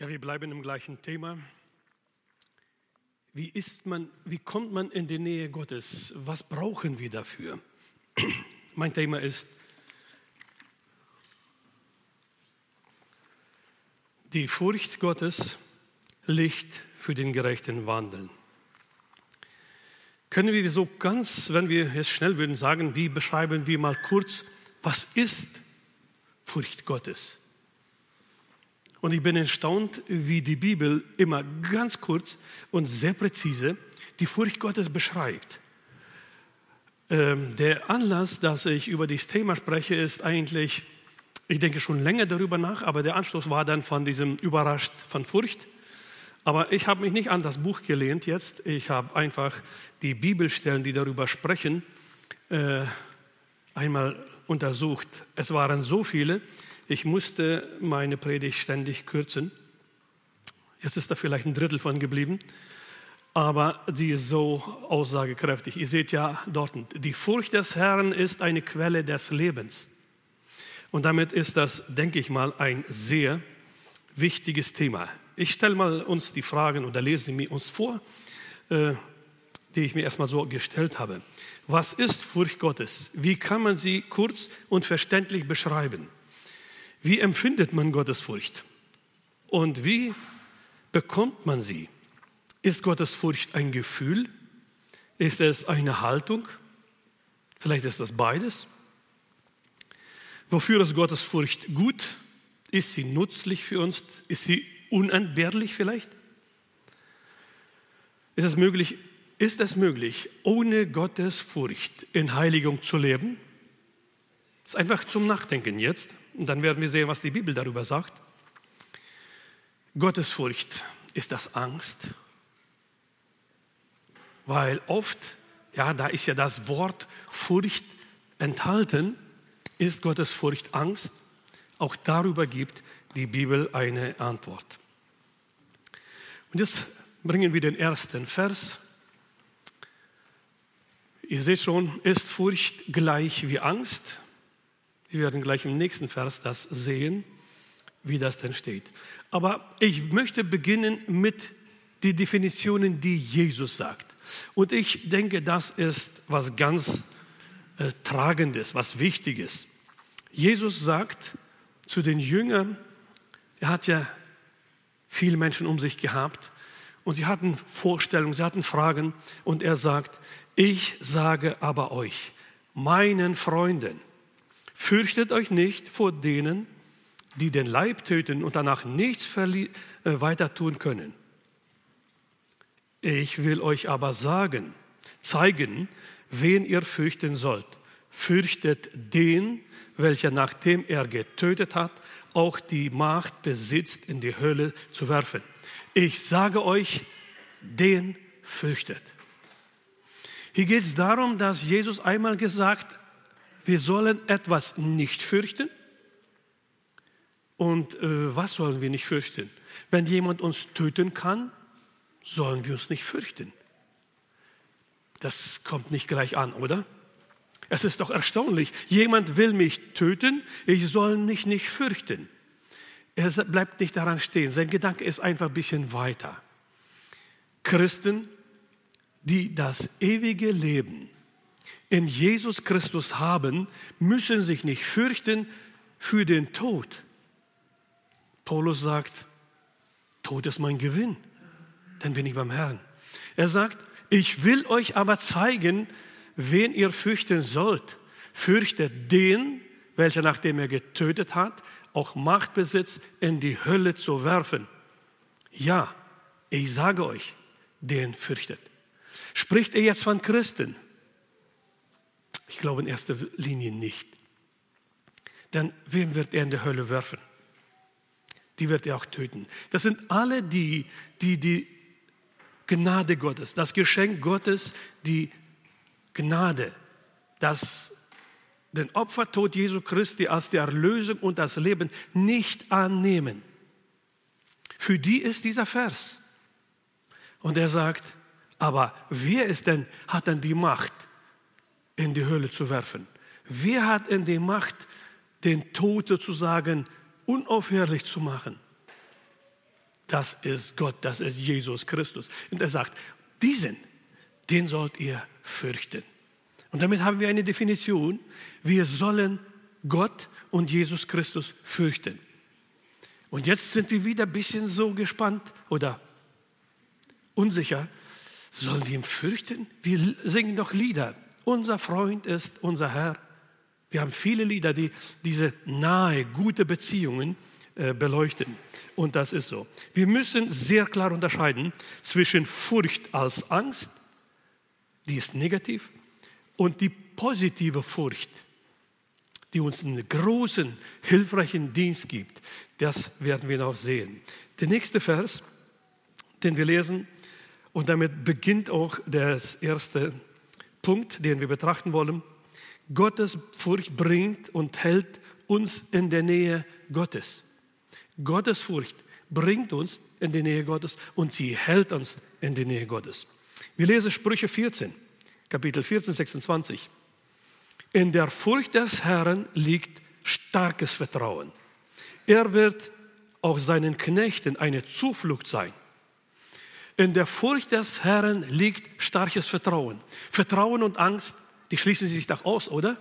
Ja, wir bleiben im gleichen Thema. Wie ist man, wie kommt man in die Nähe Gottes? Was brauchen wir dafür? Mein Thema ist die Furcht Gottes, Licht für den gerechten Wandeln. Können wir so ganz, wenn wir jetzt schnell würden, sagen, wie beschreiben wir mal kurz, was ist Furcht Gottes? Und ich bin erstaunt, wie die Bibel immer ganz kurz und sehr präzise die Furcht Gottes beschreibt. Ähm, der Anlass, dass ich über dieses Thema spreche, ist eigentlich, ich denke schon länger darüber nach, aber der Anschluss war dann von diesem Überrascht von Furcht. Aber ich habe mich nicht an das Buch gelehnt jetzt. Ich habe einfach die Bibelstellen, die darüber sprechen, äh, einmal untersucht. Es waren so viele, ich musste meine Predigt ständig kürzen. Jetzt ist da vielleicht ein Drittel von geblieben, aber sie ist so aussagekräftig. Ihr seht ja dort, die Furcht des Herrn ist eine Quelle des Lebens. Und damit ist das, denke ich mal, ein sehr wichtiges Thema. Ich stelle mal uns die Fragen oder lese sie mir uns vor, äh, die ich mir erstmal so gestellt habe. Was ist Furcht Gottes? Wie kann man sie kurz und verständlich beschreiben? Wie empfindet man Gottesfurcht? Und wie bekommt man sie? Ist Gottesfurcht ein Gefühl? Ist es eine Haltung? Vielleicht ist das beides. Wofür ist Gottesfurcht gut? Ist sie nützlich für uns? Ist sie unentbehrlich vielleicht? Ist es möglich, ist es möglich ohne Gottesfurcht in Heiligung zu leben? Das ist einfach zum Nachdenken jetzt. Und dann werden wir sehen, was die Bibel darüber sagt. Gottesfurcht, ist das Angst? Weil oft, ja, da ist ja das Wort Furcht enthalten, ist Gottesfurcht Angst? Auch darüber gibt die Bibel eine Antwort. Und jetzt bringen wir den ersten Vers. Ihr seht schon, ist Furcht gleich wie Angst? Wir werden gleich im nächsten Vers das sehen, wie das denn steht. Aber ich möchte beginnen mit den Definitionen, die Jesus sagt. Und ich denke, das ist was ganz äh, Tragendes, was Wichtiges. Jesus sagt zu den Jüngern, er hat ja viele Menschen um sich gehabt und sie hatten Vorstellungen, sie hatten Fragen und er sagt, ich sage aber euch, meinen Freunden, Fürchtet euch nicht vor denen, die den Leib töten und danach nichts äh, weiter tun können. Ich will euch aber sagen, zeigen, wen ihr fürchten sollt. Fürchtet den, welcher nachdem er getötet hat, auch die Macht besitzt, in die Hölle zu werfen. Ich sage euch, den fürchtet. Hier geht es darum, dass Jesus einmal gesagt wir sollen etwas nicht fürchten. Und äh, was sollen wir nicht fürchten? Wenn jemand uns töten kann, sollen wir uns nicht fürchten. Das kommt nicht gleich an, oder? Es ist doch erstaunlich. Jemand will mich töten, ich soll mich nicht fürchten. Er bleibt nicht daran stehen. Sein Gedanke ist einfach ein bisschen weiter. Christen, die das ewige Leben in Jesus Christus haben, müssen sich nicht fürchten für den Tod. Paulus sagt, Tod ist mein Gewinn, dann bin ich beim Herrn. Er sagt, ich will euch aber zeigen, wen ihr fürchten sollt. Fürchtet den, welcher nachdem er getötet hat, auch Macht besitzt, in die Hölle zu werfen. Ja, ich sage euch, den fürchtet. Spricht er jetzt von Christen? Ich glaube in erster Linie nicht. Denn wem wird er in die Hölle werfen? Die wird er auch töten. Das sind alle die, die die Gnade Gottes, das Geschenk Gottes, die Gnade, das den Opfertod Jesu Christi als die Erlösung und das Leben nicht annehmen. Für die ist dieser Vers. Und er sagt, aber wer ist denn, hat denn die Macht, in die Hölle zu werfen. Wer hat in die Macht, den Tod sozusagen unaufhörlich zu machen? das ist Gott, das ist Jesus Christus. Und er sagt, diesen, den sollt ihr fürchten. Und damit haben wir eine Definition, wir sollen Gott und Jesus Christus fürchten. Und jetzt sind wir wieder ein bisschen so gespannt oder unsicher. Sollen wir ihn fürchten? Wir singen doch Lieder. Unser Freund ist unser Herr. Wir haben viele Lieder, die diese nahe, gute Beziehungen äh, beleuchten. Und das ist so. Wir müssen sehr klar unterscheiden zwischen Furcht als Angst, die ist negativ, und die positive Furcht, die uns einen großen, hilfreichen Dienst gibt. Das werden wir noch sehen. Der nächste Vers, den wir lesen, und damit beginnt auch der erste Punkt, den wir betrachten wollen. Gottes Furcht bringt und hält uns in der Nähe Gottes. Gottes Furcht bringt uns in die Nähe Gottes und sie hält uns in die Nähe Gottes. Wir lesen Sprüche 14, Kapitel 14, 26. In der Furcht des Herrn liegt starkes Vertrauen. Er wird auch seinen Knechten eine Zuflucht sein. In der Furcht des Herrn liegt starkes Vertrauen. Vertrauen und Angst, die schließen sich doch aus, oder?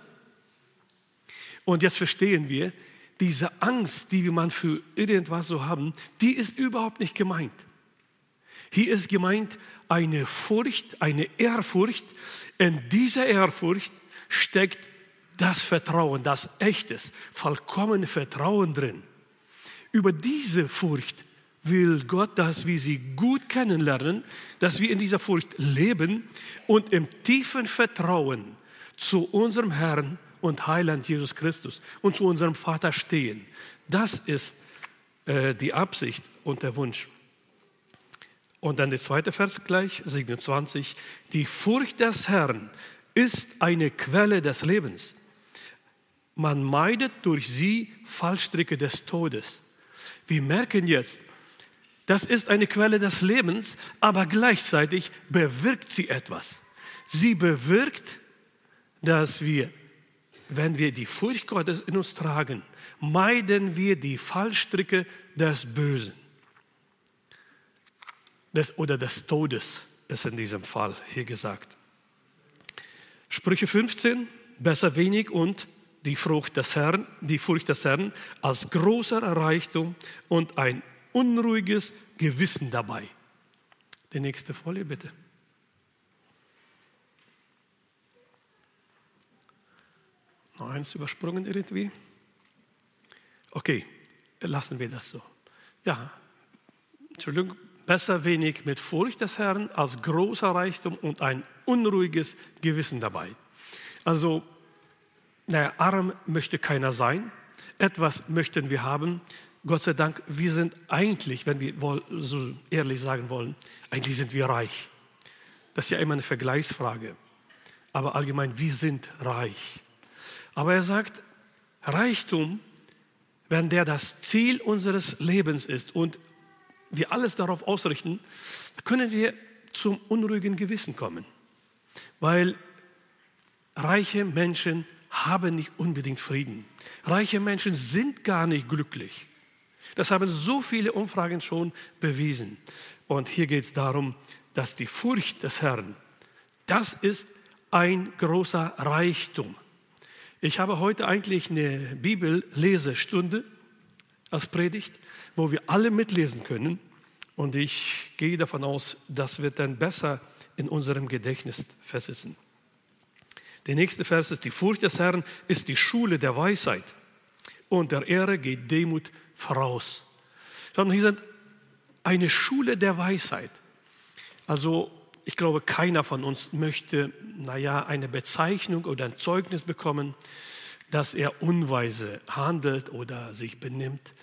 Und jetzt verstehen wir, diese Angst, die man für irgendwas so haben, die ist überhaupt nicht gemeint. Hier ist gemeint eine Furcht, eine Ehrfurcht. In dieser Ehrfurcht steckt das Vertrauen, das echtes, vollkommene Vertrauen drin. Über diese Furcht will Gott, dass wir sie gut kennenlernen, dass wir in dieser Furcht leben und im tiefen Vertrauen zu unserem Herrn und Heiland Jesus Christus und zu unserem Vater stehen. Das ist äh, die Absicht und der Wunsch. Und dann der zweite Vers gleich, 27. Die Furcht des Herrn ist eine Quelle des Lebens. Man meidet durch sie Fallstricke des Todes. Wir merken jetzt, das ist eine Quelle des Lebens, aber gleichzeitig bewirkt sie etwas. Sie bewirkt, dass wir wenn wir die Furcht Gottes in uns tragen, meiden wir die Fallstricke des Bösen des, oder des Todes, ist in diesem Fall hier gesagt. Sprüche 15, besser wenig und die Frucht des Herrn, die Furcht des Herrn als großer Reichtum und ein unruhiges Gewissen dabei. Die nächste Folie bitte. Noch eins übersprungen irgendwie? Okay, lassen wir das so. Ja, Entschuldigung, besser wenig mit Furcht des Herrn als großer Reichtum und ein unruhiges Gewissen dabei. Also, naja, arm möchte keiner sein, etwas möchten wir haben. Gott sei Dank, wir sind eigentlich, wenn wir so ehrlich sagen wollen, eigentlich sind wir reich. Das ist ja immer eine Vergleichsfrage. Aber allgemein, wir sind reich. Aber er sagt, Reichtum, wenn der das Ziel unseres Lebens ist und wir alles darauf ausrichten, können wir zum unruhigen Gewissen kommen. Weil reiche Menschen haben nicht unbedingt Frieden. Reiche Menschen sind gar nicht glücklich. Das haben so viele Umfragen schon bewiesen. Und hier geht es darum, dass die Furcht des Herrn, das ist ein großer Reichtum. Ich habe heute eigentlich eine Bibellesestunde als Predigt, wo wir alle mitlesen können. Und ich gehe davon aus, das wird dann besser in unserem Gedächtnis versitzen. Der nächste Vers ist, die Furcht des Herrn ist die Schule der Weisheit und der Ehre geht Demut voraus. Sondern hier sind eine Schule der Weisheit. Also ich glaube, keiner von uns möchte, naja, eine Bezeichnung oder ein Zeugnis bekommen, dass er unweise handelt oder sich benimmt.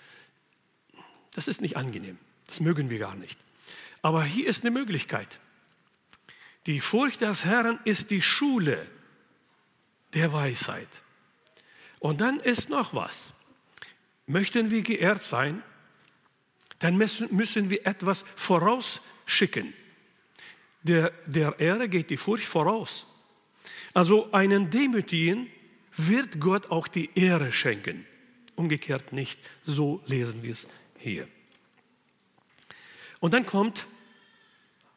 Das ist nicht angenehm. Das mögen wir gar nicht. Aber hier ist eine Möglichkeit. Die Furcht des Herrn ist die Schule der Weisheit. Und dann ist noch was. Möchten wir geehrt sein, dann müssen, wir etwas vorausschicken der, der Ehre geht die Furcht voraus. Also einen Demütigen wird Gott auch die Ehre schenken. Umgekehrt nicht. So lesen wir es hier. Und dann kommt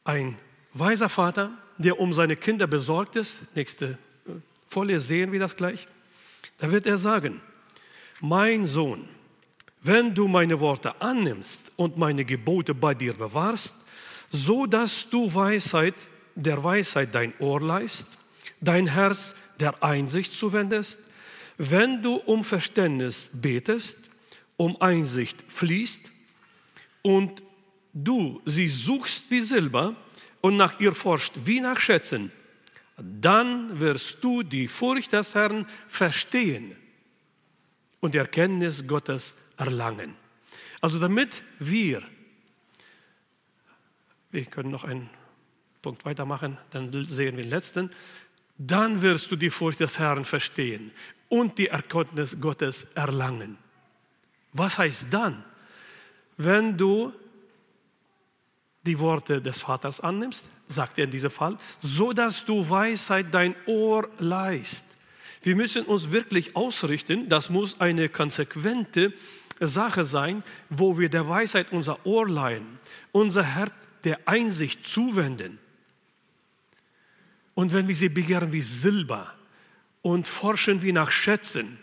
ein weiser Vater, der um seine Kinder besorgt ist. Nächste äh, Folie sehen wir das gleich. Da wird er sagen, mein Sohn, wenn du meine Worte annimmst und meine Gebote bei dir bewahrst, so dass du Weisheit, der Weisheit dein Ohr leist, dein Herz der Einsicht zuwendest, wenn du um Verständnis betest, um Einsicht fließt und du sie suchst wie Silber und nach ihr forscht wie nach Schätzen, dann wirst du die Furcht des Herrn verstehen und die Erkenntnis Gottes erlangen. Also damit wir, wir können noch einen Punkt weitermachen, dann sehen wir den letzten, dann wirst du die Furcht des Herrn verstehen und die Erkenntnis Gottes erlangen. Was heißt dann? Wenn du die Worte des Vaters annimmst, sagt er in diesem Fall, so dass du Weisheit dein Ohr leist. Wir müssen uns wirklich ausrichten, das muss eine konsequente Sache sein, wo wir der Weisheit unser Ohr leihen, unser Herz der Einsicht zuwenden. Und wenn wir sie begehren wie Silber und forschen wie nach Schätzen,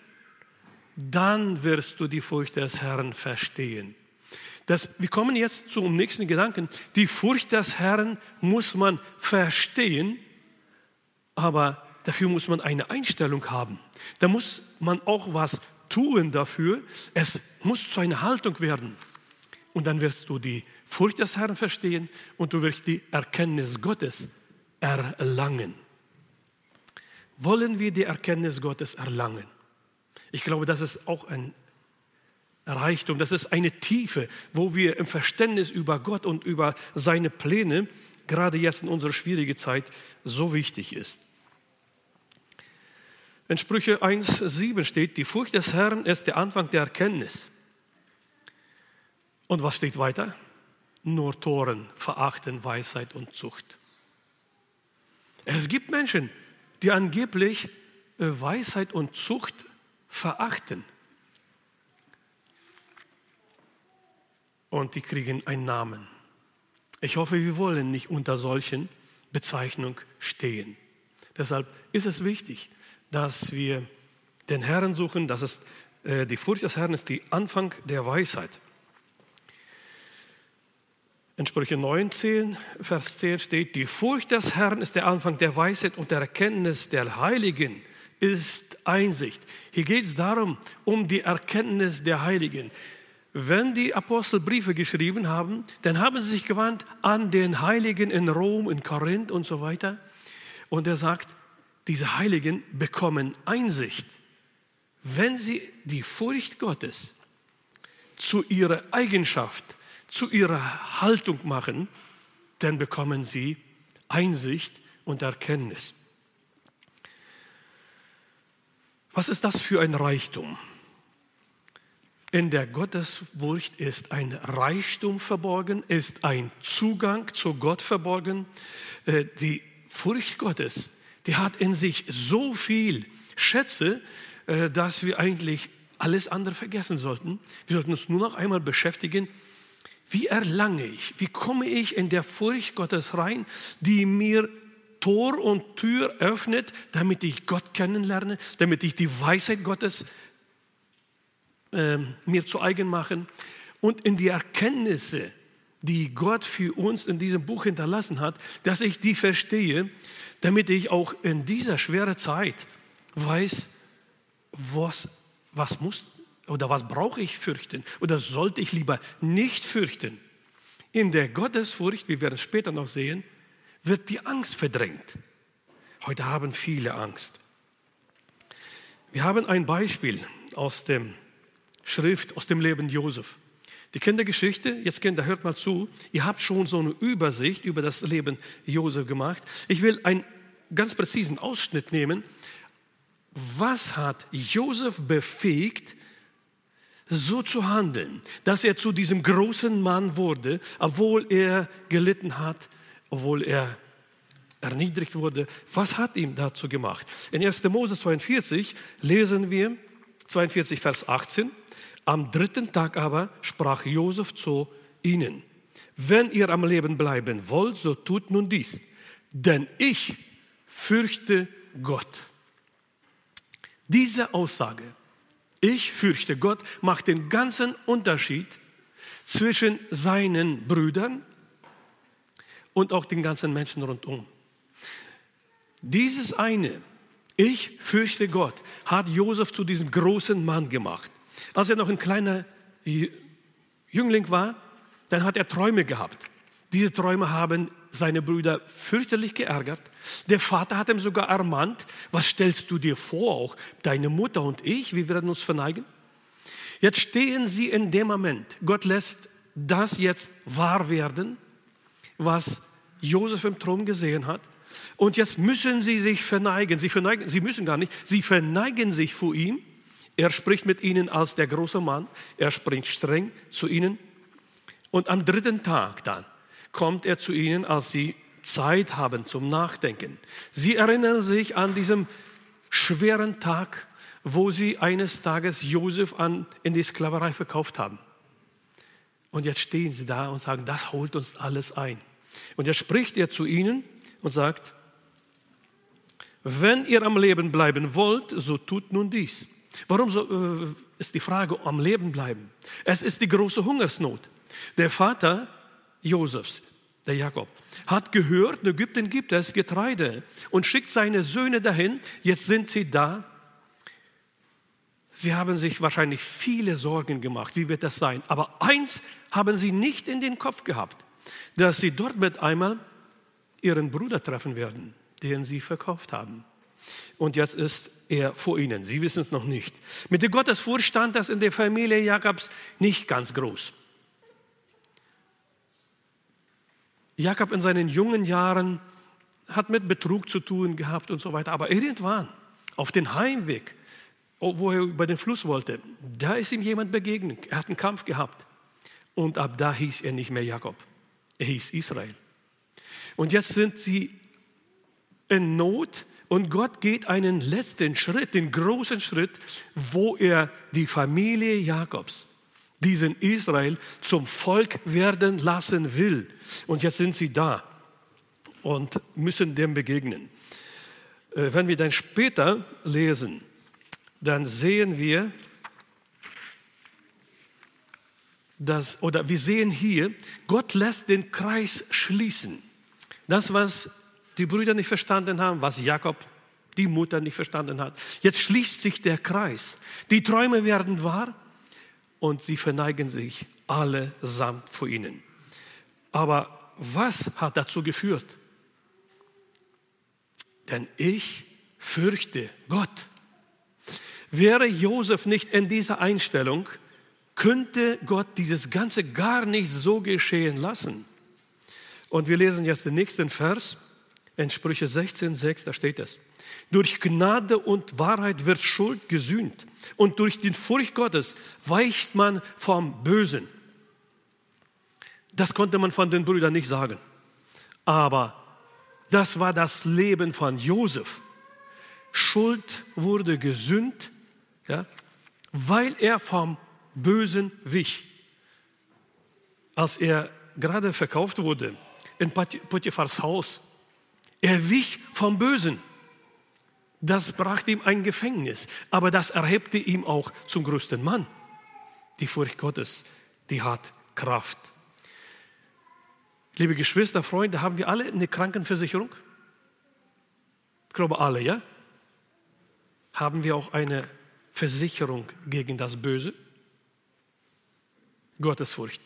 dann wirst du die Furcht des Herrn verstehen. Das, wir kommen jetzt zum nächsten Gedanken. Die Furcht des Herrn muss man verstehen, aber dafür muss man eine Einstellung haben. Da muss man auch was tun dafür. Es muss zu einer Haltung werden. Und dann wirst du die Furcht des Herrn verstehen und du wirst die Erkenntnis Gottes erlangen. Wollen wir die Erkenntnis Gottes erlangen? Ich glaube, das ist auch ein Reichtum, das ist eine Tiefe, wo wir im Verständnis über Gott und über seine Pläne, gerade jetzt in unserer schwierigen Zeit, so wichtig ist. In Sprüche 1,7 steht, die Furcht des Herrn ist der Anfang der Erkenntnis. Und was steht weiter? Nur Toren verachten Weisheit und Zucht. Es gibt Menschen, die angeblich äh, Weisheit und Zucht verachten. und die kriegen einen Namen. Ich hoffe, wir wollen nicht unter solchen Bezeichnungen stehen. Deshalb ist es wichtig, dass wir den Herrn suchen. Das ist, äh, die Furcht des Herrn ist die Anfang der Weisheit. In Sprüche 19, Vers 10 steht, die Furcht des Herrn ist der Anfang der Weisheit und der Erkenntnis der Heiligen ist Einsicht. Hier geht es darum, um die Erkenntnis der Heiligen wenn die Apostel Briefe geschrieben haben, dann haben sie sich gewandt an den Heiligen in Rom, in Korinth und so weiter. Und er sagt, diese Heiligen bekommen Einsicht, wenn sie die Furcht Gottes zu ihrer Eigenschaft, zu ihrer Haltung machen, dann bekommen sie Einsicht und Erkenntnis. Was ist das für ein Reichtum? In der Gottesfurcht ist ein Reichtum verborgen, ist ein Zugang zu Gott verborgen. Äh, die Furcht Gottes, die hat in sich so viel Schätze, äh, dass wir eigentlich alles andere vergessen sollten. Wir sollten uns nur noch einmal beschäftigen, wie erlange ich, wie komme ich in der Furcht Gottes rein, die mir Tor und Tür öffnet, damit ich Gott kennenlerne, damit ich die Weisheit Gottes äh, mir zu eigen machen und in die Erkenntnisse, die Gott für uns in diesem Buch hinterlassen hat, dass ich die verstehe, damit ich auch in dieser schweren Zeit weiß, was, was muss oder was brauche ich fürchten oder sollte ich lieber nicht fürchten. In der Gottesfurcht, wie wir es später noch sehen, wird die Angst verdrängt. Heute haben viele Angst. Wir haben ein Beispiel aus dem Schrift aus dem Leben Josef. Die Kindergeschichte, jetzt Kinder, hört mal zu, ihr habt schon so eine Übersicht über das Leben Josef gemacht. Ich will einen ganz präzisen Ausschnitt nehmen. Was hat Josef befähigt, so zu handeln, dass er zu diesem großen Mann wurde, obwohl er gelitten hat, obwohl er erniedrigt wurde. Was hat ihm dazu gemacht? In 1. Mose 42 lesen wir 42 Vers 18. Am dritten Tag aber sprach Josef zu ihnen, wenn ihr am Leben bleiben wollt, so tut nun dies. Denn ich fürchte Gott. Diese Aussage, ich fürchte Gott, macht den ganzen Unterschied zwischen seinen Brüdern und auch den ganzen Menschen rundum. Dieses eine, ich fürchte Gott, hat Josef zu diesem großen Mann gemacht. Als er noch ein kleiner Jüngling war, dann hat er Träume gehabt. Diese Träume haben seine Brüder fürchterlich geärgert. Der Vater hat ihm sogar ermahnt, was stellst du dir vor, auch deine Mutter und ich, wir werden uns verneigen? Jetzt stehen sie in dem Moment. Gott lässt das jetzt wahr werden, was Josef im Traum gesehen hat. Und jetzt müssen sie sich verneigen. Sie, verneigen. sie müssen gar nicht. Sie verneigen sich vor ihm. Er spricht mit ihnen als der große Mann. Er spricht streng zu ihnen. Und am dritten Tag dann kommt er zu ihnen, als sie Zeit haben zum Nachdenken. Sie erinnern sich an diesem schweren Tag, wo sie eines Tages Josef an, in die Sklaverei verkauft haben. Und jetzt stehen sie da und sagen, das holt uns alles ein. Und jetzt spricht er zu ihnen und sagt, wenn ihr am Leben bleiben wollt, so tut nun dies. Warum so, äh, ist die Frage am Leben bleiben? Es ist die große Hungersnot. Der Vater Josefs, der Jakob, hat gehört, in Ägypten gibt es Getreide und schickt seine Söhne dahin. Jetzt sind sie da. Sie haben sich wahrscheinlich viele Sorgen gemacht. Wie wird das sein? Aber eins haben sie nicht in den Kopf gehabt, dass sie dort mit einmal ihren Bruder treffen werden, den sie verkauft haben. Und jetzt ist er vor ihnen. Sie wissen es noch nicht. Mit der Gottesfurcht stand das in der Familie Jakobs nicht ganz groß. Jakob in seinen jungen Jahren hat mit Betrug zu tun gehabt und so weiter. Aber irgendwann, auf den Heimweg, wo er über den Fluss wollte, da ist ihm jemand begegnet. Er hat einen Kampf gehabt. Und ab da hieß er nicht mehr Jakob. Er hieß Israel. Und jetzt sind sie in Not und Gott geht einen letzten Schritt, den großen Schritt, wo er die Familie Jakobs diesen Israel zum Volk werden lassen will. Und jetzt sind sie da und müssen dem begegnen. Äh, wenn wir dann später lesen, dann sehen wir, dass, oder wir sehen hier, Gott lässt den Kreis schließen. Das, was die Brüder nicht verstanden haben, was Jakob, die Mutter nicht verstanden hat. Jetzt schließt sich der Kreis. Die Träume werden wahr und sie verneigen sich allesamt vor ihnen. Aber was hat dazu geführt? Denn ich fürchte Gott. Wäre Josef nicht in dieser Einstellung, könnte Gott dieses Ganze gar nicht so geschehen lassen. Und wir lesen jetzt den nächsten Vers in Sprüche 16,6, da steht es. Durch Gnade und Wahrheit wird Schuld gesühnt und durch die Furcht Gottes weicht man vom Bösen. Das konnte man von den Brüdern nicht sagen. Aber das war das Leben von Josef. Schuld wurde gesühnt, ja, weil er vom Bösen wich. Als er gerade verkauft wurde in Potiphars Haus, er wich vom Bösen. Das brachte ihm ein Gefängnis, aber das erhebte ihm auch zum größten Mann. Die Furcht Gottes, die hat Kraft. Liebe Geschwister, Freunde, haben wir alle eine Krankenversicherung? Ich glaube alle, ja? Haben wir auch eine Versicherung gegen das Böse? Gottesfurcht.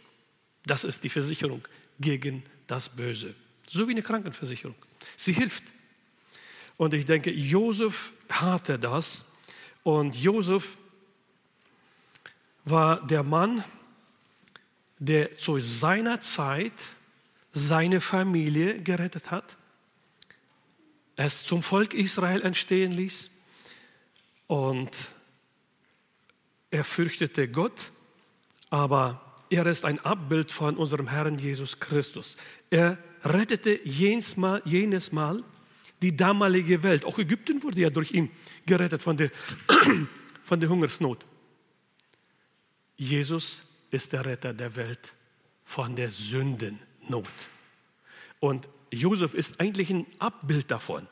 Das ist die Versicherung gegen das Böse. So wie eine Krankenversicherung. Sie hilft. Und ich denke, Josef hatte das. Und Josef war der Mann, der zu seiner Zeit seine Familie gerettet hat, es zum Volk Israel entstehen ließ und er fürchtete Gott, aber er ist ein Abbild von unserem Herrn Jesus Christus. Er rettete jenes Mal, jenes Mal die damalige Welt. Auch Ägypten wurde ja durch ihn gerettet von der, von der Hungersnot. Jesus ist der Retter der Welt von der Sündennot. Und Josef ist eigentlich ein Abbild davon.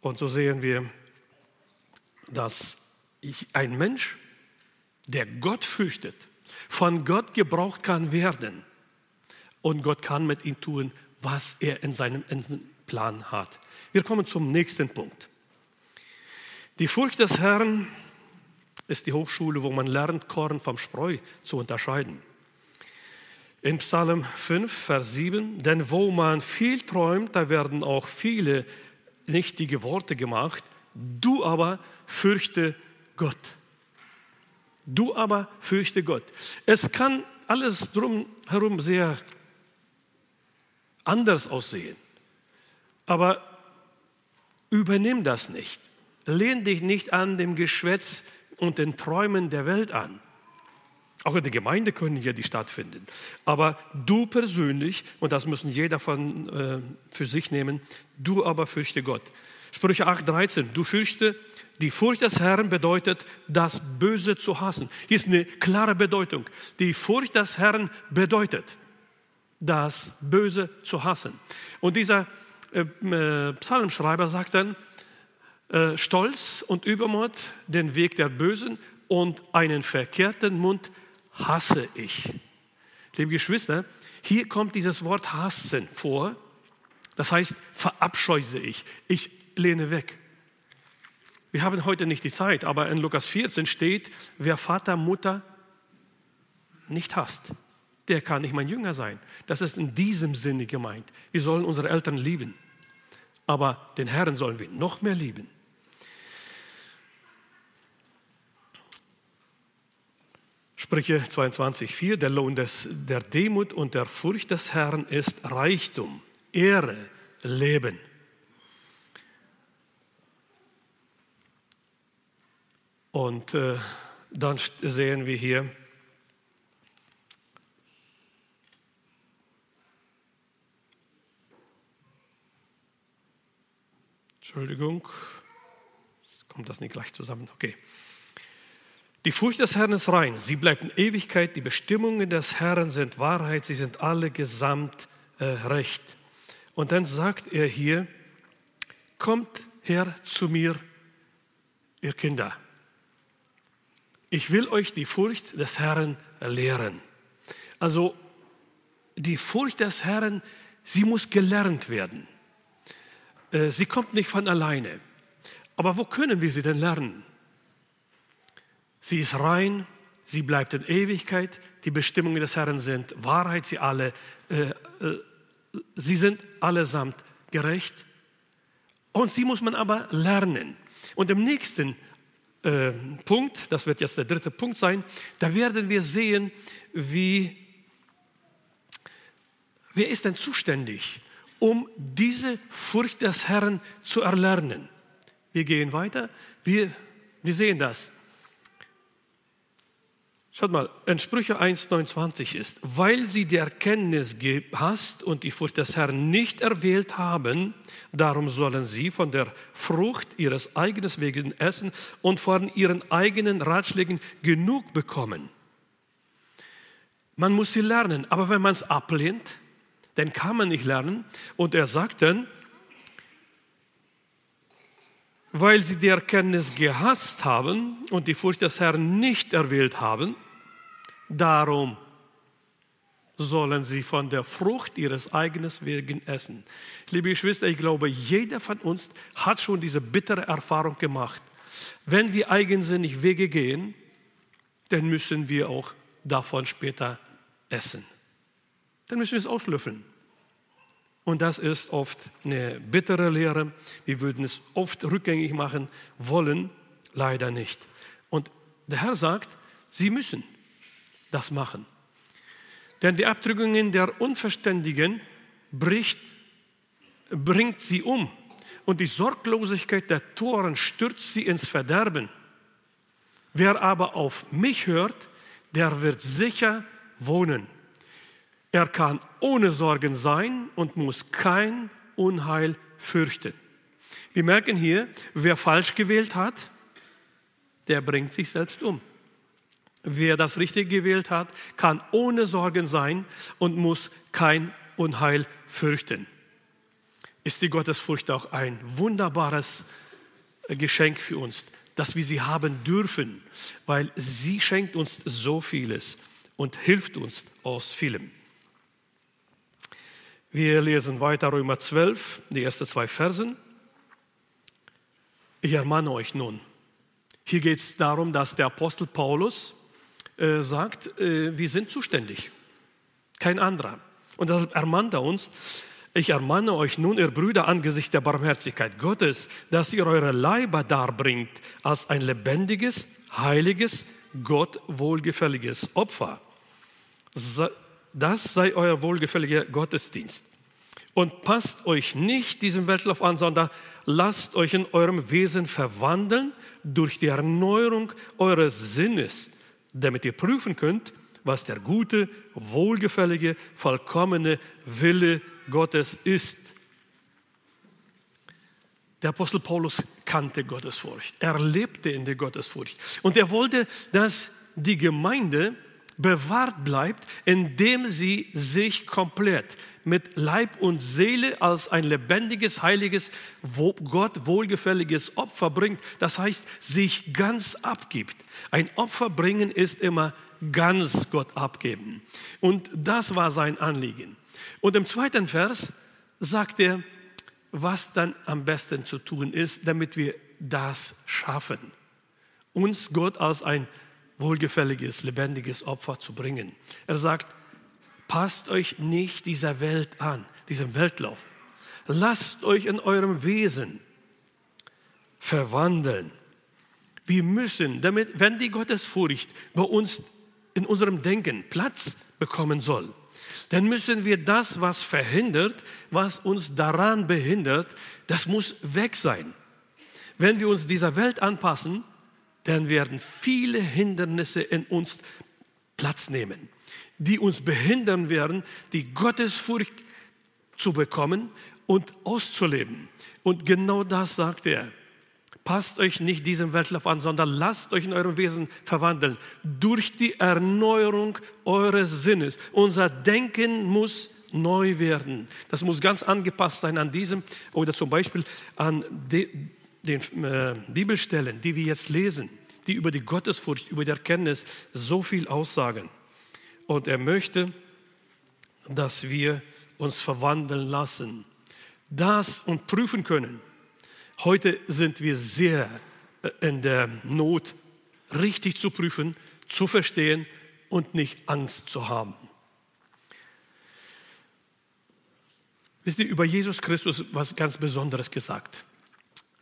Und so sehen wir, dass ein Mensch, der Gott fürchtet, von Gott gebraucht kann werden. Und Gott kann mit ihm tun, was er in seinem Plan hat. Wir kommen zum nächsten Punkt. Die Furcht des Herrn ist die Hochschule, wo man lernt, Korn vom Spreu zu unterscheiden. In Psalm 5, Vers 7, denn wo man viel träumt, da werden auch viele nichtige Worte gemacht. Du aber fürchte Gott. Du aber fürchte Gott. Es kann alles drumherum sehr anders aussehen. Aber übernimm das nicht. Lehn dich nicht an dem Geschwätz und den Träumen der Welt an. Auch in der Gemeinde können ja die stattfinden. Aber du persönlich, und das müssen jeder von, äh, für sich nehmen, du aber fürchte Gott. Sprüche 8,13, du fürchte, die Furcht des Herrn bedeutet, das Böse zu hassen. Hier ist eine klare Bedeutung. Die Furcht des Herrn bedeutet, das Böse zu hassen. Und dieser äh, äh, Psalmschreiber sagt dann, äh, Stolz und Übermut, den Weg der Bösen und einen verkehrten Mund hasse ich. Liebe Geschwister, hier kommt dieses Wort hassen vor. Das heißt, verabscheuse ich. Ich lehne weg. Wir haben heute nicht die Zeit, aber in Lukas 14 steht, wer Vater, Mutter nicht hasst, der kann nicht mein Jünger sein. Das ist in diesem Sinne gemeint. Wir sollen unsere Eltern lieben, aber den Herrn sollen wir noch mehr lieben. Sprüche 22,4, der Lohn des, der Demut und der Furcht des Herrn ist Reichtum, Ehre, Leben. Und äh, dann sehen wir hier, Entschuldigung, kommt das nicht gleich zusammen? Okay. Die Furcht des Herrn ist rein, sie bleibt in Ewigkeit. Die Bestimmungen des Herrn sind Wahrheit, sie sind alle gesamt äh, recht. Und dann sagt er hier, kommt her zu mir, ihr Kinder. Ich will euch die Furcht des Herrn lehren. Also die Furcht des Herrn, sie muss gelernt werden. Äh, sie kommt nicht von alleine. Aber wo können wir sie denn lernen? Sie ist rein, sie bleibt in Ewigkeit. Die Bestimmungen des Herrn sind Wahrheit, sie alle, äh, äh, sie sind allesamt gerecht. Und sie muss man aber lernen. Und im nächsten äh, Punkt, das wird jetzt der dritte Punkt sein, da werden wir sehen, wie, wer ist denn zuständig, um diese Furcht des Herrn zu erlernen. Wir gehen weiter, wir, wir sehen das. Schaut mal, in Sprüche 1,29 ist, weil sie die Erkenntnis gehasst und die Furcht des Herrn nicht erwählt haben, darum sollen sie von der Frucht ihres eigenen Weges essen und von ihren eigenen Ratschlägen genug bekommen. Man muss sie lernen, aber wenn man es ablehnt, dann kann man nicht lernen. Und er sagt dann, weil sie die Erkenntnis gehasst haben und die Furcht des Herrn nicht erwählt haben, darum sollen sie von der Frucht ihres eigenen Wegen essen. Liebe Geschwister, ich glaube, jeder von uns hat schon diese bittere Erfahrung gemacht. Wenn wir eigensinnig Wege gehen, dann müssen wir auch davon später essen. Dann müssen wir es auslöffeln. Und das ist oft eine bittere Lehre. Wir würden es oft rückgängig machen wollen, leider nicht. Und der Herr sagt, Sie müssen das machen. Denn die Abdrückungen der Unverständigen bricht, bringt sie um und die Sorglosigkeit der Toren stürzt sie ins Verderben. Wer aber auf mich hört, der wird sicher wohnen. Er kann ohne Sorgen sein und muss kein Unheil fürchten. Wir merken hier, wer falsch gewählt hat, der bringt sich selbst um. Wer das richtig gewählt hat, kann ohne Sorgen sein und muss kein Unheil fürchten. Ist die Gottesfurcht auch ein wunderbares Geschenk für uns, dass wir sie haben dürfen, weil sie schenkt uns so vieles und hilft uns aus vielem. Wir lesen weiter Römer 12, die ersten zwei Versen. Ich ermahne euch nun. Hier geht es darum, dass der Apostel Paulus äh, sagt, äh, wir sind zuständig, kein anderer. Und deshalb ermahnt er uns, ich ermahne euch nun, ihr Brüder, angesichts der Barmherzigkeit Gottes, dass ihr eure Leiber darbringt als ein lebendiges, heiliges, Gott wohlgefälliges Opfer. Das sei euer wohlgefälliger Gottesdienst. Und passt euch nicht diesem Weltlauf an, sondern lasst euch in eurem Wesen verwandeln durch die Erneuerung eures Sinnes, damit ihr prüfen könnt, was der gute, wohlgefällige, vollkommene Wille Gottes ist. Der Apostel Paulus kannte Gottesfurcht. Er lebte in der Gottesfurcht. Und er wollte, dass die Gemeinde bewahrt bleibt, indem sie sich komplett mit Leib und Seele als ein lebendiges, heiliges, Gott wohlgefälliges Opfer bringt. Das heißt, sich ganz abgibt. Ein Opfer bringen ist immer ganz Gott abgeben. Und das war sein Anliegen. Und im zweiten Vers sagt er, was dann am besten zu tun ist, damit wir das schaffen. Uns Gott als ein wohlgefälliges, lebendiges Opfer zu bringen. Er sagt, passt euch nicht dieser Welt an, diesem Weltlauf. Lasst euch in eurem Wesen verwandeln. Wir müssen, damit, wenn die Gottesfurcht bei uns in unserem Denken Platz bekommen soll, dann müssen wir das, was verhindert, was uns daran behindert, das muss weg sein. Wenn wir uns dieser Welt anpassen, dann werden viele Hindernisse in uns Platz nehmen, die uns behindern werden, die Gottesfurcht zu bekommen und auszuleben. Und genau das sagt er. Passt euch nicht diesem Weltlauf an, sondern lasst euch in eurem Wesen verwandeln durch die Erneuerung eures Sinnes. Unser Denken muss neu werden. Das muss ganz angepasst sein an diesem oder zum Beispiel an den äh, Bibelstellen, die wir jetzt lesen, die über die Gottesfurcht, über die Erkenntnis so viel aussagen. Und er möchte, dass wir uns verwandeln lassen, das und prüfen können. Heute sind wir sehr äh, in der Not, richtig zu prüfen, zu verstehen und nicht Angst zu haben. Wisst ihr, über Jesus Christus was ganz Besonderes gesagt.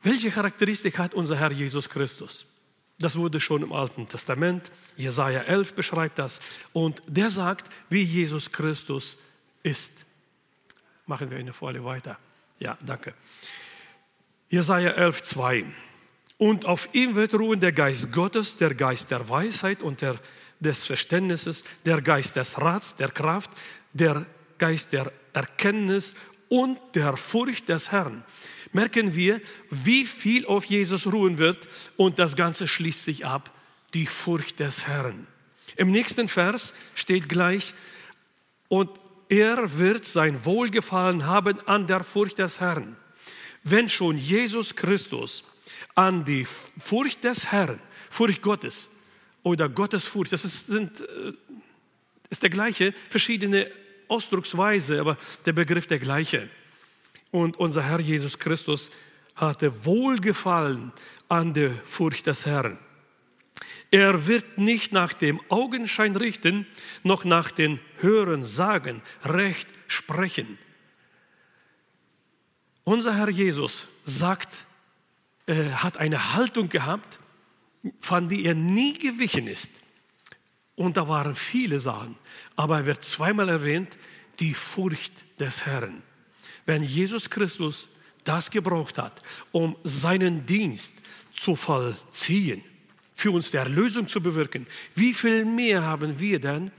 Welche Charakteristik hat unser Herr Jesus Christus? Das wurde schon im Alten Testament, Jesaja 11 beschreibt das. Und der sagt, wie Jesus Christus ist. Machen wir eine Folie weiter. Ja, danke. Jesaja 11, 2. Und auf ihm wird ruhen der Geist Gottes, der Geist der Weisheit und der, des Verständnisses, der Geist des Rats, der Kraft, der Geist der Erkenntnis und der Furcht des Herrn merken wir, wie viel auf Jesus ruhen wird und das Ganze schließt sich ab, die Furcht des Herrn. Im nächsten Vers steht gleich, und er wird sein Wohlgefallen haben an der Furcht des Herrn. Wenn schon Jesus Christus an die Furcht des Herrn, Furcht Gottes oder Gottesfurcht, das ist, sind, äh, ist der gleiche, verschiedene Ausdrucksweise, aber der Begriff der gleiche. Und unser Herr Jesus Christus hatte Wohlgefallen an der Furcht des Herrn. Er wird nicht nach dem Augenschein richten, noch nach den Hören sagen, Recht sprechen. Unser Herr Jesus sagt, er hat eine Haltung gehabt, von die er nie gewichen ist. Und da waren viele Sachen, aber er wird zweimal erwähnt, die Furcht des Herrn wenn Jesus Christus das gebraucht hat, um seinen Dienst zu vollziehen, für uns der Erlösung zu bewirken, wie viel mehr haben wir dann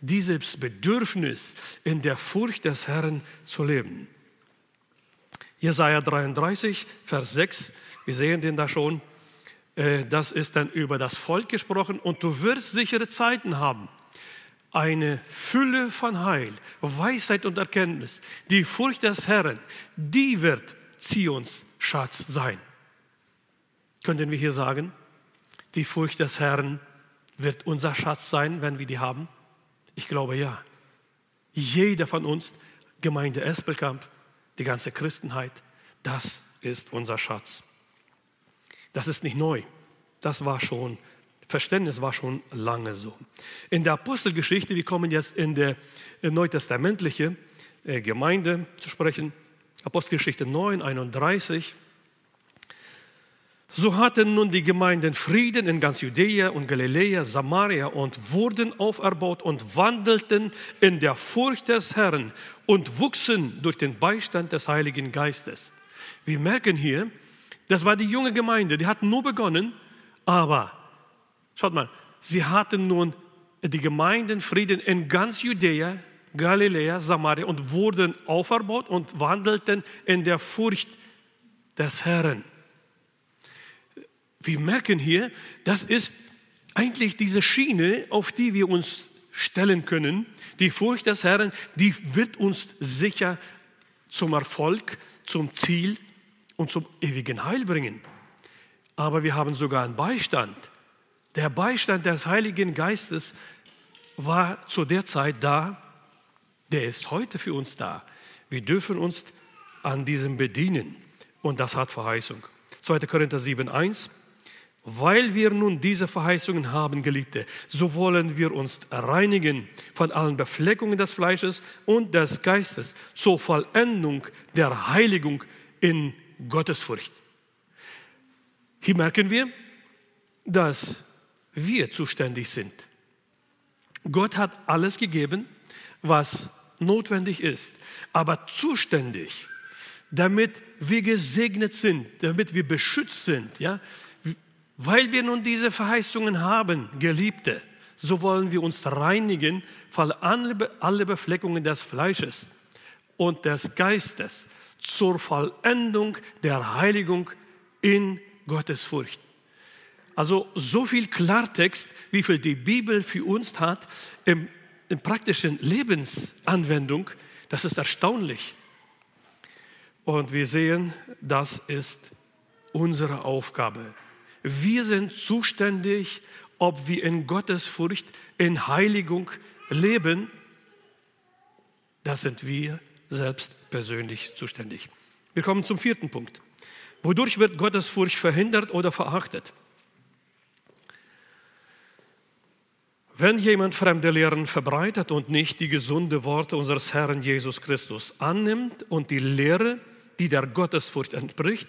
dieses Bedürfnis, in der Furcht des Herrn zu leben? Jesaja 33, Vers 6, wir sehen den da schon. Äh, das ist dann über das Volk gesprochen und du wirst sichere Zeiten haben. Eine Fülle von Heil, Weisheit und Erkenntnis. Die Furcht des Herrn, die wird Zions Schatz sein. Könnten wir hier sagen, die Furcht des Herrn wird unser Schatz sein, wenn wir die haben? Ich glaube ja. Jeder von uns, Gemeinde Espelkamp, die ganze Christenheit, das ist unser Schatz. Das ist nicht neu. Das war schon, Verständnis war schon lange so. In der Apostelgeschichte, wir kommen jetzt in der neutestamentliche äh, Gemeinde zu sprechen, Apostelgeschichte 9, 31. So hatten nun die Gemeinden Frieden in ganz Judäa und Galiläa, Samaria und wurden auferbaut und wandelten in der Furcht des Herrn und wuchsen durch den Beistand des Heiligen Geistes. Wir merken hier, das war die junge Gemeinde, die hatten nur begonnen, aber schaut mal, sie hatten nun die Gemeinden Frieden in ganz Judäa, Galiläa, Samaria und wurden auferbaut und wandelten in der Furcht des Herrn. Wir merken hier, das ist eigentlich diese Schiene, auf die wir uns stellen können. Die Furcht des Herrn, die wird uns sicher zum Erfolg, zum Ziel und zum ewigen Heil bringen. Aber wir haben sogar einen Beistand. Der Beistand des Heiligen Geistes war zu der Zeit da, der ist heute für uns da. Wir dürfen uns an diesem bedienen und das hat Verheißung. 2. Korinther 7, 1. Weil wir nun diese Verheißungen haben, Geliebte, so wollen wir uns reinigen von allen Befleckungen des Fleisches und des Geistes zur Vollendung der Heiligung in Gottesfurcht. Hier merken wir, dass wir zuständig sind. Gott hat alles gegeben, was notwendig ist, aber zuständig, damit wir gesegnet sind, damit wir beschützt sind, ja, weil wir nun diese Verheißungen haben, Geliebte, so wollen wir uns reinigen von alle Befleckungen des Fleisches und des Geistes zur Vollendung der Heiligung in Gottes Furcht. Also so viel Klartext, wie viel die Bibel für uns hat im, in praktischen Lebensanwendung, das ist erstaunlich. Und wir sehen, das ist unsere Aufgabe. Wir sind zuständig, ob wir in Gottes Furcht, in Heiligung leben. Das sind wir selbst persönlich zuständig. Wir kommen zum vierten Punkt. Wodurch wird Gottesfurcht verhindert oder verachtet? Wenn jemand fremde Lehren verbreitet und nicht die gesunde Worte unseres Herrn Jesus Christus annimmt und die Lehre, die der Gottesfurcht entspricht,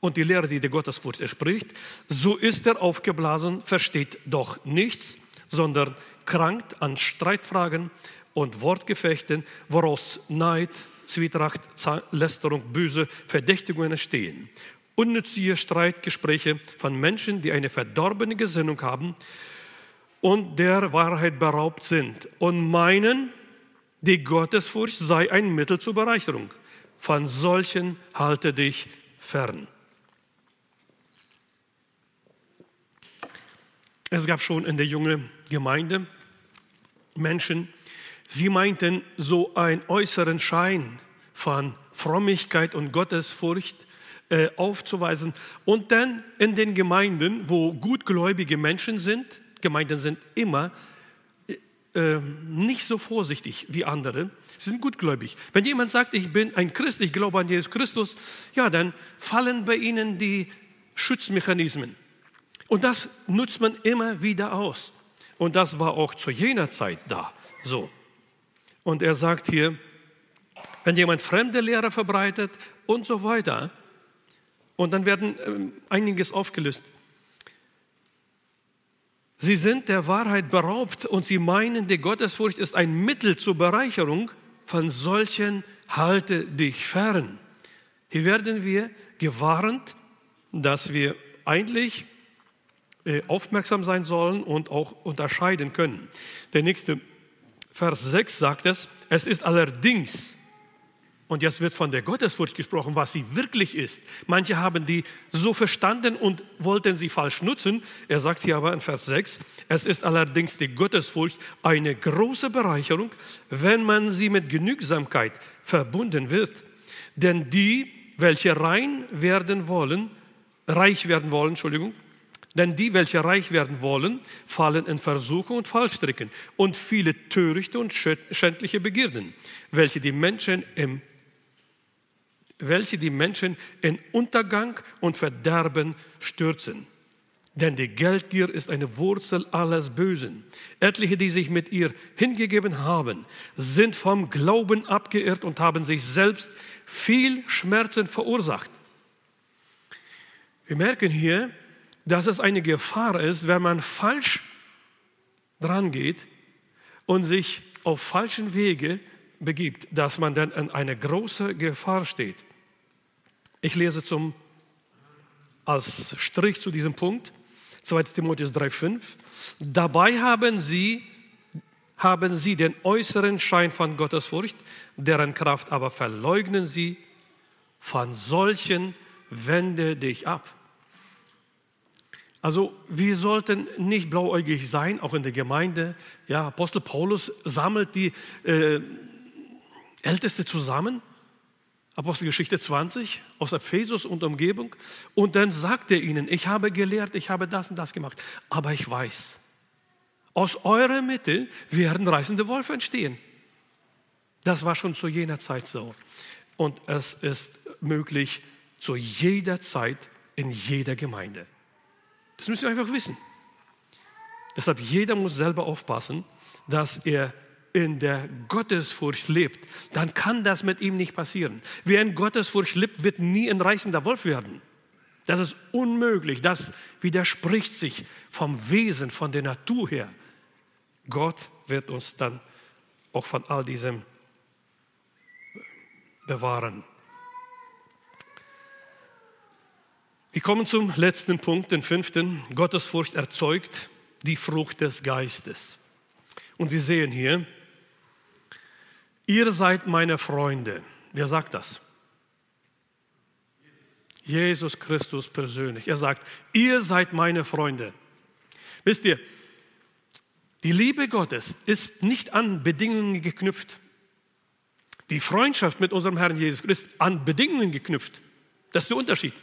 und die Lehre, die der Gottesfurcht entspricht, so ist er aufgeblasen, versteht doch nichts, sondern krankt an Streitfragen und Wortgefechten, woraus Neid, Zwietracht, Lästerung, böse Verdächtigungen entstehen. Unnützige Streitgespräche von Menschen, die eine verdorbene Gesinnung haben und der Wahrheit beraubt sind und meinen, die Gottesfurcht sei ein Mittel zur Bereicherung. Von solchen halte dich fern. Es gab schon in der jungen Gemeinde Menschen, Sie meinten so einen äußeren Schein von Frömmigkeit und Gottesfurcht äh, aufzuweisen. Und dann in den Gemeinden, wo gutgläubige Menschen sind, Gemeinden sind immer äh, ähm, nicht so vorsichtig wie andere, sind gutgläubig. Wenn jemand sagt, ich bin ein Christ, ich glaube an Jesus Christus, ja, dann fallen bei ihnen die Schutzmechanismen. Und das nutzt man immer wieder aus. Und das war auch zu jener Zeit da so. Und er sagt hier, wenn jemand fremde Lehre verbreitet und so weiter, und dann werden ähm, einiges aufgelöst. Sie sind der Wahrheit beraubt und sie meinen, die Gottesfurcht ist ein Mittel zur Bereicherung. Von solchen halte dich fern. Hier werden wir gewarnt, dass wir eigentlich äh, aufmerksam sein sollen und auch unterscheiden können. Der nächste Vers 6 sagt es, es ist allerdings, Und jetzt wird von der Gottesfurcht gesprochen, was sie wirklich ist. Manche haben die so verstanden und wollten sie falsch nutzen. Er sagt hier aber in Vers 6, es ist allerdings die Gottesfurcht eine große Bereicherung, wenn man sie mit Genügsamkeit verbunden wird. Denn die, welche rein werden wollen, reich werden wollen, Entschuldigung, denn die, welche reich werden wollen, fallen in Versuchung und Fallstricken und viele törichte und schändliche Begierden, welche die Menschen im welche die Menschen in Untergang und Verderben stürzen. Denn die Geldgier ist eine Wurzel alles Bösen. Etliche, die sich mit ihr hingegeben haben, sind vom Glauben abgeirrt und haben sich selbst viel Schmerzen verursacht. Wir merken hier, dass es eine Gefahr ist, wenn man falsch dran geht und sich auf falschen Wege begibt, dass man dann in eine große Gefahr steht. Ich lese zum, als Strich zu diesem Punkt 2 Timotheus 3,5. Dabei haben sie, haben sie den äußeren Schein von Gottesfurcht, deren Kraft aber verleugnen sie. Von solchen wende dich ab. Also wir sollten nicht blauäugig sein, auch in der Gemeinde. Ja, Apostel Paulus sammelt die äh, Älteste zusammen Apostelgeschichte 20 aus Ephesus und Umgebung. Und dann sagt er ihnen, ich habe gelehrt, ich habe das und das gemacht. Aber ich weiß, aus eurer Mitte werden reißende Wolfe entstehen. Das war schon zu jener Zeit so. Und es ist möglich zu jeder Zeit in jeder Gemeinde. Das müssen wir einfach wissen. Deshalb jeder muss selber aufpassen, dass er in der Gottesfurcht lebt, dann kann das mit ihm nicht passieren. Wer in Gottesfurcht lebt, wird nie ein reißender Wolf werden. Das ist unmöglich. Das widerspricht sich vom Wesen, von der Natur her. Gott wird uns dann auch von all diesem bewahren. Wir kommen zum letzten Punkt, den fünften. Gottesfurcht erzeugt die Frucht des Geistes. Und wir sehen hier, Ihr seid meine Freunde. Wer sagt das? Jesus Christus persönlich. Er sagt, ihr seid meine Freunde. Wisst ihr, die Liebe Gottes ist nicht an Bedingungen geknüpft. Die Freundschaft mit unserem Herrn Jesus ist an Bedingungen geknüpft. Das ist der Unterschied.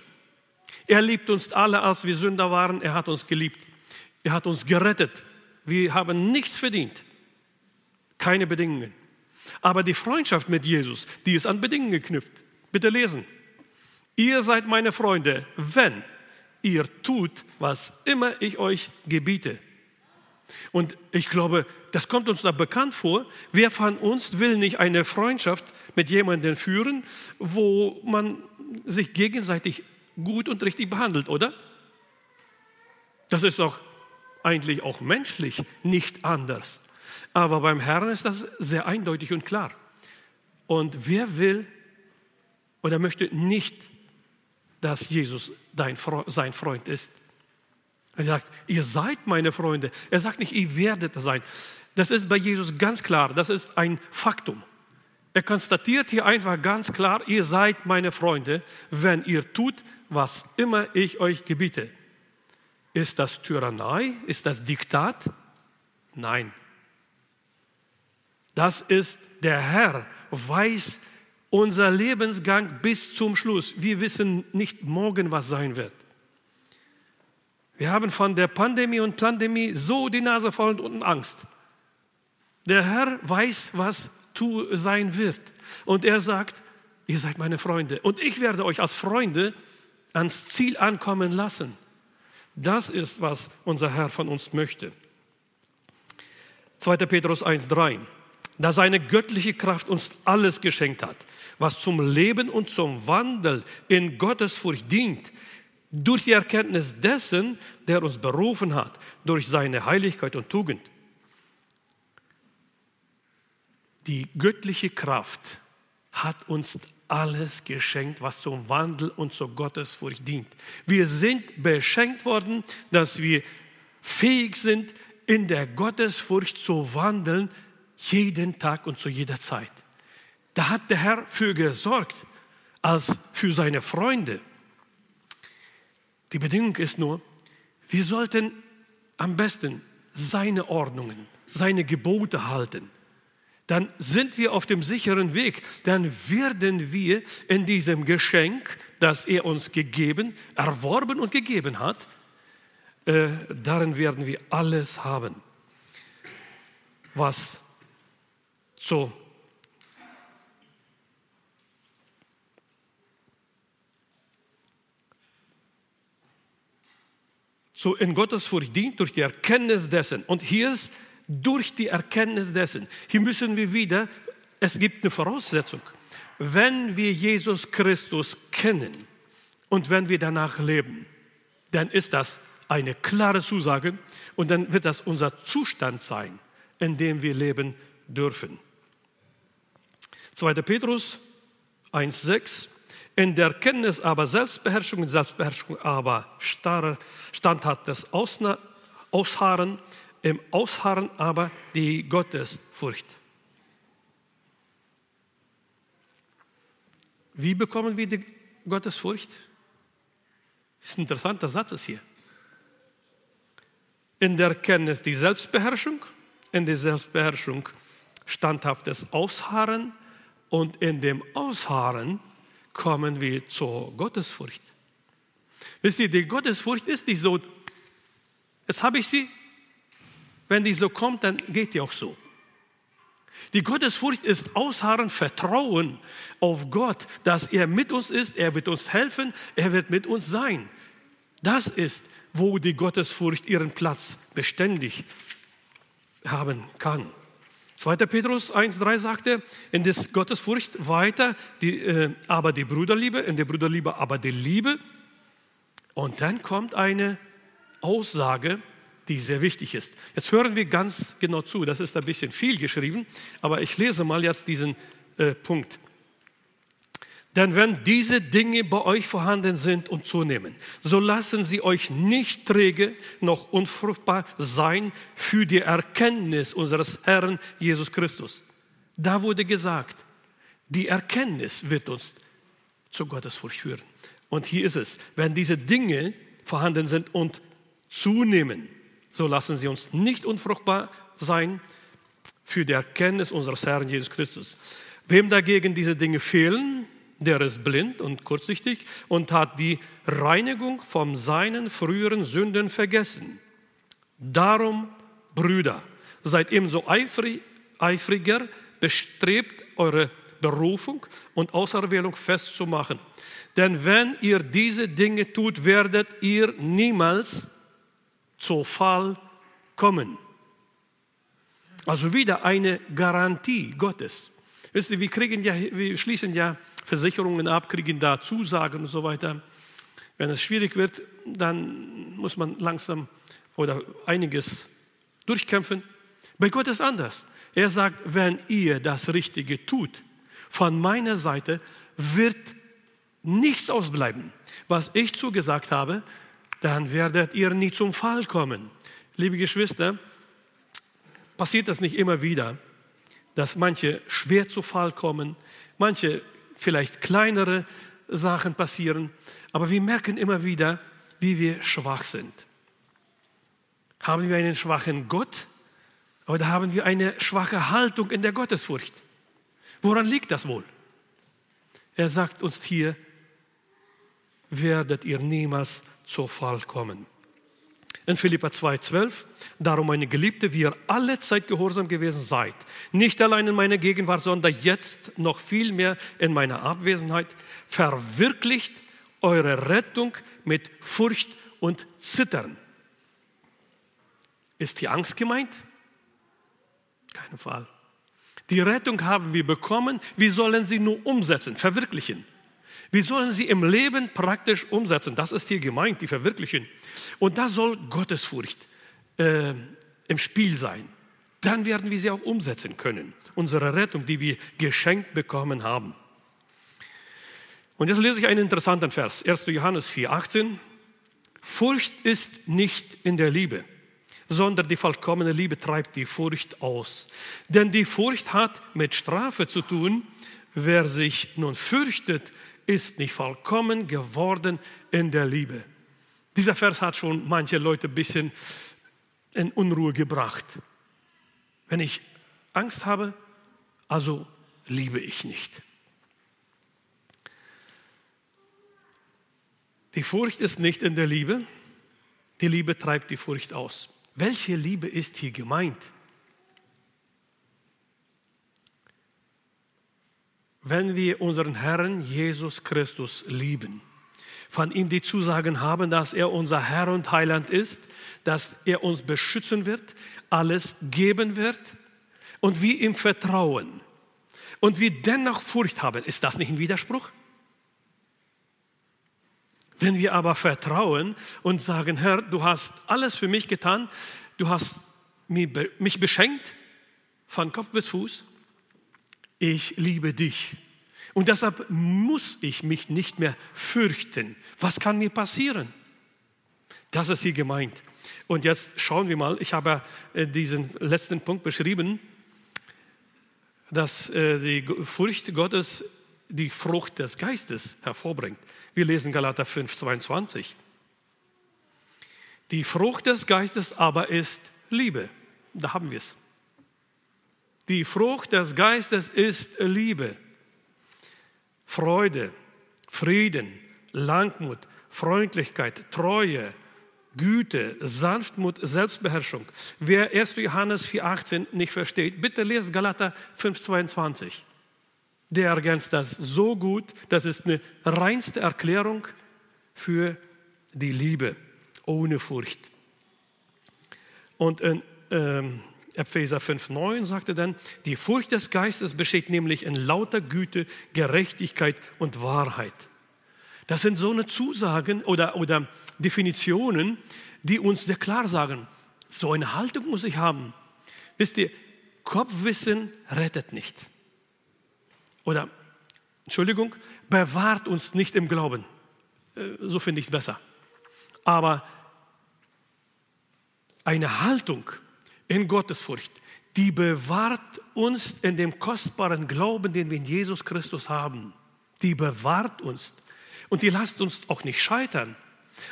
Er liebt uns alle, als wir Sünder waren. Er hat uns geliebt. Er hat uns gerettet. Wir haben nichts verdient. Keine Bedingungen. Aber die Freundschaft mit Jesus, die ist an Bedingungen geknüpft. Bitte lesen. Ihr seid meine Freunde, wenn ihr tut, was immer ich euch gebiete. Und ich glaube, das kommt uns da bekannt vor. Wer von uns will nicht eine Freundschaft mit jemandem führen, wo man sich gegenseitig gut und richtig behandelt, oder? Das ist doch eigentlich auch menschlich nicht anders. Aber beim Herrn ist das sehr eindeutig und klar. Und wer will oder möchte nicht, dass Jesus dein, sein Freund ist? Er sagt, ihr seid meine Freunde. Er sagt nicht, ihr werdet sein. Das ist bei Jesus ganz klar. Das ist ein Faktum. Er konstatiert hier einfach ganz klar, ihr seid meine Freunde, wenn ihr tut, was immer ich euch gebiete. Ist das Tyrannei? Ist das Diktat? Nein. Das ist der Herr, weiß unser Lebensgang bis zum Schluss. Wir wissen nicht morgen, was sein wird. Wir haben von der Pandemie und Pandemie so die Nase voll und Angst. Der Herr weiß, was tu sein wird. Und er sagt, ihr seid meine Freunde. Und ich werde euch als Freunde ans Ziel ankommen lassen. Das ist, was unser Herr von uns möchte. 2. Petrus 1,3 da seine göttliche Kraft uns alles geschenkt hat, was zum Leben und zum Wandel in Gottesfurcht dient, durch die Erkenntnis dessen, der uns berufen hat, durch seine Heiligkeit und Tugend. Die göttliche Kraft hat uns alles geschenkt, was zum Wandel und zur Gottesfurcht dient. Wir sind beschenkt worden, dass wir fähig sind, in der Gottesfurcht zu wandeln, jeden Tag und zu jeder Zeit. Da hat der Herr für gesorgt, als für seine Freunde. Die Bedingung ist nur, wir sollten am besten seine Ordnungen, seine Gebote halten. Dann sind wir auf dem sicheren Weg. Dann werden wir in diesem Geschenk, das er uns gegeben, erworben und gegeben hat, äh, darin werden wir alles haben, was so so in Gottesfurcht dient durch die Erkenntnis dessen. Und hier ist durch die Erkenntnis dessen. Hier müssen wir wieder, es gibt eine Voraussetzung. Wenn wir Jesus Christus kennen und wenn wir danach leben, dann ist das eine klare Zusage und dann wird das unser Zustand sein, in dem wir leben dürfen. 2. Petrus 1,6 in der Kenntnis aber Selbstbeherrschung, in Selbstbeherrschung aber standhaftes Ausharren, im Ausharren aber die Gottesfurcht. Wie bekommen wir die Gottesfurcht? Das ist ein interessanter Satz ist hier. In der Kenntnis die Selbstbeherrschung, in der Selbstbeherrschung standhaftes Ausharren und in dem Ausharren kommen wir zur Gottesfurcht. Wisst ihr, die Gottesfurcht ist nicht so, jetzt habe ich sie, wenn die so kommt, dann geht die auch so. Die Gottesfurcht ist Ausharren, Vertrauen auf Gott, dass er mit uns ist, er wird uns helfen, er wird mit uns sein. Das ist, wo die Gottesfurcht ihren Platz beständig haben kann. 2. Petrus 1,3 sagte, in der Gottesfurcht weiter, die, äh, aber die Bruderliebe, in der Bruderliebe aber die Liebe. Und dann kommt eine Aussage, die sehr wichtig ist. Jetzt hören wir ganz genau zu, das ist ein bisschen viel geschrieben, aber ich lese mal jetzt diesen äh, Punkt. Denn wenn diese Dinge bei euch vorhanden sind und zunehmen, so lassen sie euch nicht träge noch unfruchtbar sein für die Erkenntnis unseres Herrn Jesus Christus. Da wurde gesagt, die Erkenntnis wird uns zu Gottesfurcht führen. Und hier ist es, wenn diese Dinge vorhanden sind und zunehmen, so lassen sie uns nicht unfruchtbar sein für die Erkenntnis unseres Herrn Jesus Christus. Wem dagegen diese Dinge fehlen, der ist blind und kurzsichtig und hat die Reinigung von seinen früheren Sünden vergessen. Darum, Brüder, seid ebenso eifrig, eifriger bestrebt, eure Berufung und Auserwählung festzumachen. Denn wenn ihr diese Dinge tut, werdet ihr niemals zu Fall kommen. Also wieder eine Garantie Gottes. Wisst ihr, wir, kriegen ja, wir schließen ja Versicherungen ab, kriegen da Zusagen und so weiter. Wenn es schwierig wird, dann muss man langsam oder einiges durchkämpfen. Bei Gott ist anders. Er sagt, wenn ihr das Richtige tut, von meiner Seite wird nichts ausbleiben. Was ich zugesagt habe, dann werdet ihr nie zum Fall kommen. Liebe Geschwister, passiert das nicht immer wieder, dass manche schwer zu Fall kommen, manche vielleicht kleinere Sachen passieren, aber wir merken immer wieder, wie wir schwach sind. Haben wir einen schwachen Gott, oder haben wir eine schwache Haltung in der Gottesfurcht? Woran liegt das wohl? Er sagt uns hier, werdet ihr niemals zu Fall kommen. In Philippa 2,12, darum meine Geliebte, wie ihr alle Zeit gehorsam gewesen seid, nicht allein in meiner Gegenwart, sondern jetzt noch viel mehr in meiner Abwesenheit, verwirklicht eure Rettung mit Furcht und Zittern. Ist die Angst gemeint? Kein Fall. Die Rettung haben wir bekommen, wir sollen sie nur umsetzen, verwirklichen. Wir sollen sie im Leben praktisch umsetzen. Das ist hier gemeint, die verwirklichen. Und da soll Gottesfurcht äh, im Spiel sein. Dann werden wir sie auch umsetzen können. Unsere Rettung, die wir geschenkt bekommen haben. Und jetzt lese ich einen interessanten Vers. 1. Johannes 4, 18. Furcht ist nicht in der Liebe, sondern die vollkommene Liebe treibt die Furcht aus. Denn die Furcht hat mit Strafe zu tun, wer sich nun fürchtet, ist nicht vollkommen geworden in der Liebe. Dieser Vers hat schon manche Leute ein bisschen in Unruhe gebracht. Wenn ich Angst habe, also liebe ich nicht. Die Furcht ist nicht in der Liebe, die Liebe treibt die Furcht aus. Welche Liebe ist hier gemeint? Wenn wir unseren Herrn Jesus Christus lieben, von ihm die Zusagen haben, dass er unser Herr und Heiland ist, dass er uns beschützen wird, alles geben wird und wir ihm vertrauen und wir dennoch Furcht haben, ist das nicht ein Widerspruch? Wenn wir aber vertrauen und sagen, Herr, du hast alles für mich getan, du hast mich beschenkt von Kopf bis Fuß, ich liebe dich. Und deshalb muss ich mich nicht mehr fürchten. Was kann mir passieren? Das ist hier gemeint. Und jetzt schauen wir mal, ich habe äh, diesen letzten Punkt beschrieben, dass äh, die Furcht Gottes die Frucht des Geistes hervorbringt. Wir lesen Galater 5, 22. Die Frucht des Geistes aber ist Liebe. Da haben wir es. Die Frucht des Geistes ist Liebe, Freude, Frieden, Langmut, Freundlichkeit, Treue, Güte, Sanftmut, Selbstbeherrschung. Wer 1. Johannes 4,18 nicht versteht, bitte lest Galater 5,22. Der ergänzt das so gut, das ist eine reinste Erklärung für die Liebe ohne Furcht. Und in ähm, Epheser 5,9 sagte dann, die Furcht des Geistes besteht nämlich in lauter Güte, Gerechtigkeit und Wahrheit. Das sind so eine Zusagen oder, oder Definitionen, die uns sehr klar sagen, so eine Haltung muss ich haben. Wisst ihr, Kopfwissen rettet nicht. Oder, Entschuldigung, bewahrt uns nicht im Glauben. Äh, so finde ich es besser. Aber eine Haltung, in Gottesfurcht, die bewahrt uns in dem kostbaren Glauben, den wir in Jesus Christus haben. Die bewahrt uns. Und die lasst uns auch nicht scheitern.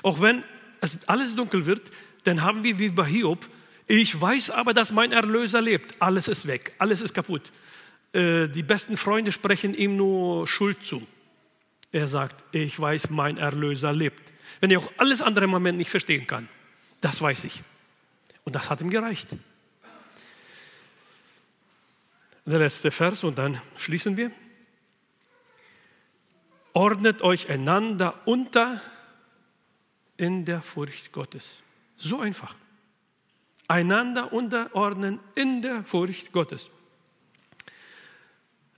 Auch wenn es alles dunkel wird, dann haben wir wie bei Hiob, ich weiß aber, dass mein Erlöser lebt. Alles ist weg, alles ist kaputt. Äh, die besten Freunde sprechen ihm nur Schuld zu. Er sagt, ich weiß, mein Erlöser lebt. Wenn ich auch alles andere im Moment nicht verstehen kann, das weiß ich. Und das hat ihm gereicht. Der letzte Vers und dann schließen wir. Ordnet euch einander unter in der Furcht Gottes. So einfach. Einander unterordnen in der Furcht Gottes.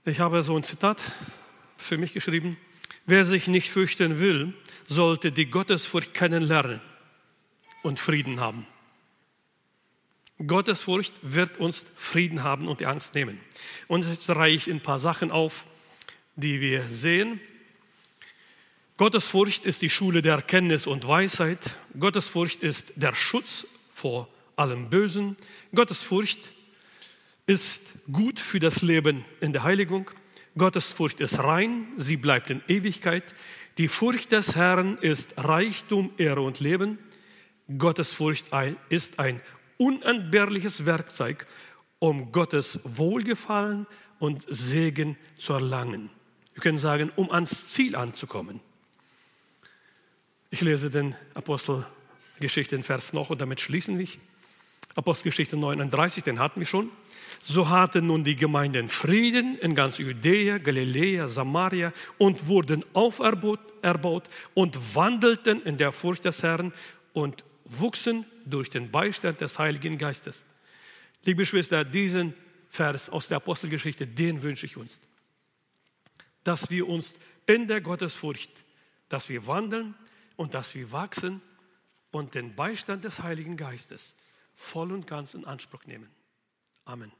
Ich habe so ein Zitat für mich geschrieben. Wer sich nicht fürchten will, sollte die Gottesfurcht kennenlernen und Frieden haben. Gottesfurcht wird uns Frieden haben und die Angst nehmen. Und jetzt reiche ich ein paar Sachen auf, die wir sehen. Gottesfurcht ist die Schule der Erkenntnis und Weisheit. Gottesfurcht ist der Schutz vor allem Bösen. Gottesfurcht ist gut für das Leben in der Heiligung. Gottesfurcht ist rein, sie bleibt in Ewigkeit. Die Furcht des Herrn ist Reichtum, Ehre und Leben. Gottesfurcht ist ein unentbehrliches Werkzeug, um Gottes Wohlgefallen und Segen zu erlangen. Wir können sagen, um ans Ziel anzukommen. Ich lese den Apostelgeschichte Vers noch und damit schließen wir. Apostelgeschichte 39, den hatten wir schon. So hatten nun die Gemeinden Frieden in ganz Judäa, Galiläa, Samaria und wurden auferbaut und wandelten in der Furcht des Herrn und wuchsen durch den Beistand des Heiligen Geistes. Liebe Geschwister, diesen Vers aus der Apostelgeschichte, den wünsche ich uns. Dass wir uns in der Gottesfurcht, dass wir wandeln und dass wir wachsen und den Beistand des Heiligen Geistes voll und ganz in Anspruch nehmen. Amen.